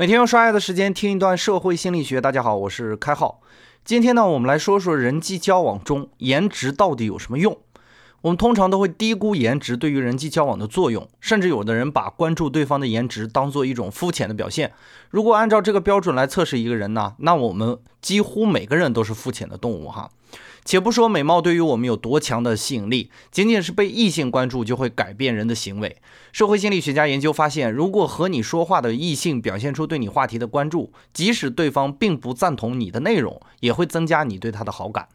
每天用刷牙的时间听一段社会心理学。大家好，我是开浩。今天呢，我们来说说人际交往中颜值到底有什么用。我们通常都会低估颜值对于人际交往的作用，甚至有的人把关注对方的颜值当做一种肤浅的表现。如果按照这个标准来测试一个人呢，那我们几乎每个人都是肤浅的动物哈。且不说美貌对于我们有多强的吸引力，仅仅是被异性关注就会改变人的行为。社会心理学家研究发现，如果和你说话的异性表现出对你话题的关注，即使对方并不赞同你的内容，也会增加你对他的好感。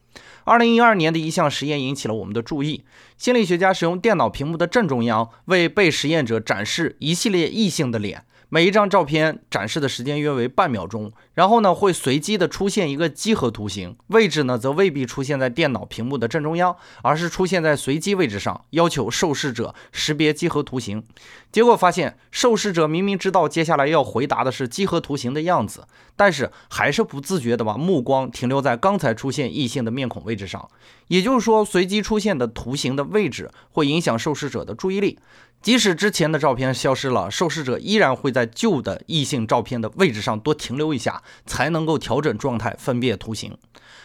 二零一二年的一项实验引起了我们的注意。心理学家使用电脑屏幕的正中央为被实验者展示一系列异性的脸。每一张照片展示的时间约为半秒钟，然后呢会随机的出现一个几何图形，位置呢则未必出现在电脑屏幕的正中央，而是出现在随机位置上，要求受试者识别几何图形。结果发现，受试者明明知道接下来要回答的是几何图形的样子，但是还是不自觉的把目光停留在刚才出现异性的面孔位置上。也就是说，随机出现的图形的位置会影响受试者的注意力。即使之前的照片消失了，受试者依然会在旧的异性照片的位置上多停留一下，才能够调整状态，分辨图形。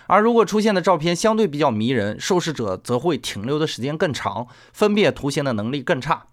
而如果出现的照片相对比较迷人，受试者则会停留的时间更长，分辨图形的能力更差。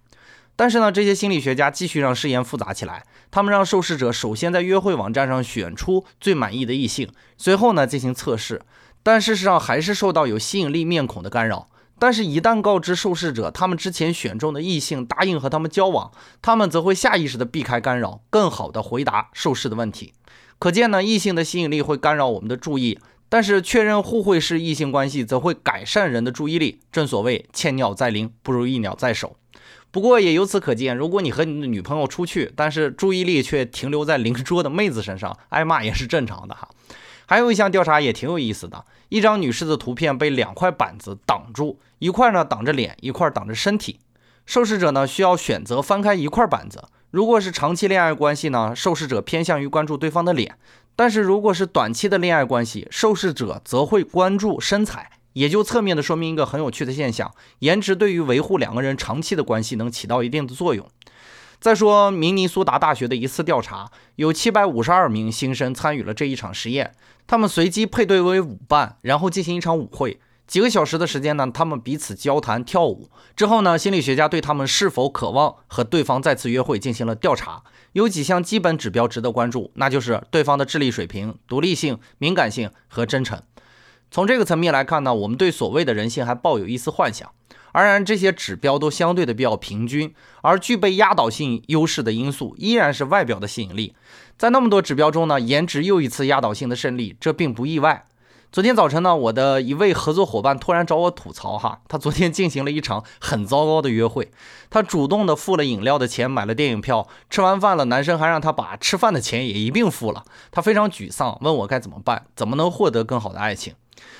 但是呢，这些心理学家继续让试验复杂起来，他们让受试者首先在约会网站上选出最满意的异性，随后呢进行测试，但事实上还是受到有吸引力面孔的干扰。但是，一旦告知受试者他们之前选中的异性答应和他们交往，他们则会下意识地避开干扰，更好地回答受试的问题。可见呢，异性的吸引力会干扰我们的注意，但是确认互惠式异性关系则会改善人的注意力。正所谓千鸟在林，不如一鸟在手。不过也由此可见，如果你和你的女朋友出去，但是注意力却停留在邻桌的妹子身上，挨骂也是正常的哈。还有一项调查也挺有意思的，一张女士的图片被两块板子挡住，一块呢挡着脸，一块挡着身体。受试者呢需要选择翻开一块板子。如果是长期恋爱关系呢，受试者偏向于关注对方的脸；但是如果是短期的恋爱关系，受试者则会关注身材。也就侧面的说明一个很有趣的现象：颜值对于维护两个人长期的关系能起到一定的作用。再说明尼苏达大学的一次调查，有七百五十二名新生参与了这一场实验。他们随机配对为舞伴，然后进行一场舞会。几个小时的时间呢，他们彼此交谈跳舞。之后呢，心理学家对他们是否渴望和对方再次约会进行了调查。有几项基本指标值得关注，那就是对方的智力水平、独立性、敏感性和真诚。从这个层面来看呢，我们对所谓的人性还抱有一丝幻想。当然，这些指标都相对的比较平均，而具备压倒性优势的因素依然是外表的吸引力。在那么多指标中呢，颜值又一次压倒性的胜利，这并不意外。昨天早晨呢，我的一位合作伙伴突然找我吐槽哈，他昨天进行了一场很糟糕的约会，他主动的付了饮料的钱，买了电影票，吃完饭了，男生还让他把吃饭的钱也一并付了，他非常沮丧，问我该怎么办，怎么能获得更好的爱情。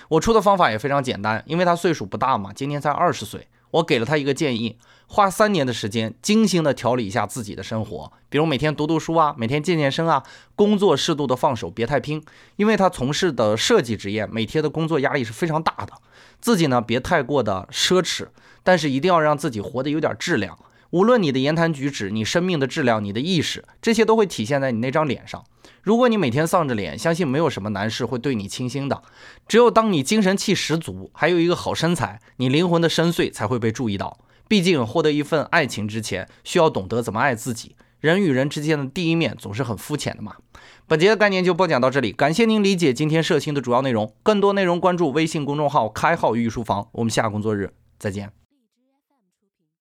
我出的方法也非常简单，因为他岁数不大嘛，今年才二十岁。我给了他一个建议，花三年的时间，精心的调理一下自己的生活，比如每天读读书啊，每天健健身啊，工作适度的放手，别太拼。因为他从事的设计职业，每天的工作压力是非常大的。自己呢，别太过的奢侈，但是一定要让自己活得有点质量。无论你的言谈举止，你生命的质量，你的意识，这些都会体现在你那张脸上。如果你每天丧着脸，相信没有什么男士会对你倾心的。只有当你精神气十足，还有一个好身材，你灵魂的深邃才会被注意到。毕竟获得一份爱情之前，需要懂得怎么爱自己。人与人之间的第一面总是很肤浅的嘛。本节的概念就播讲到这里，感谢您理解今天社青的主要内容。更多内容关注微信公众号“开号御书房”。我们下工作日再见。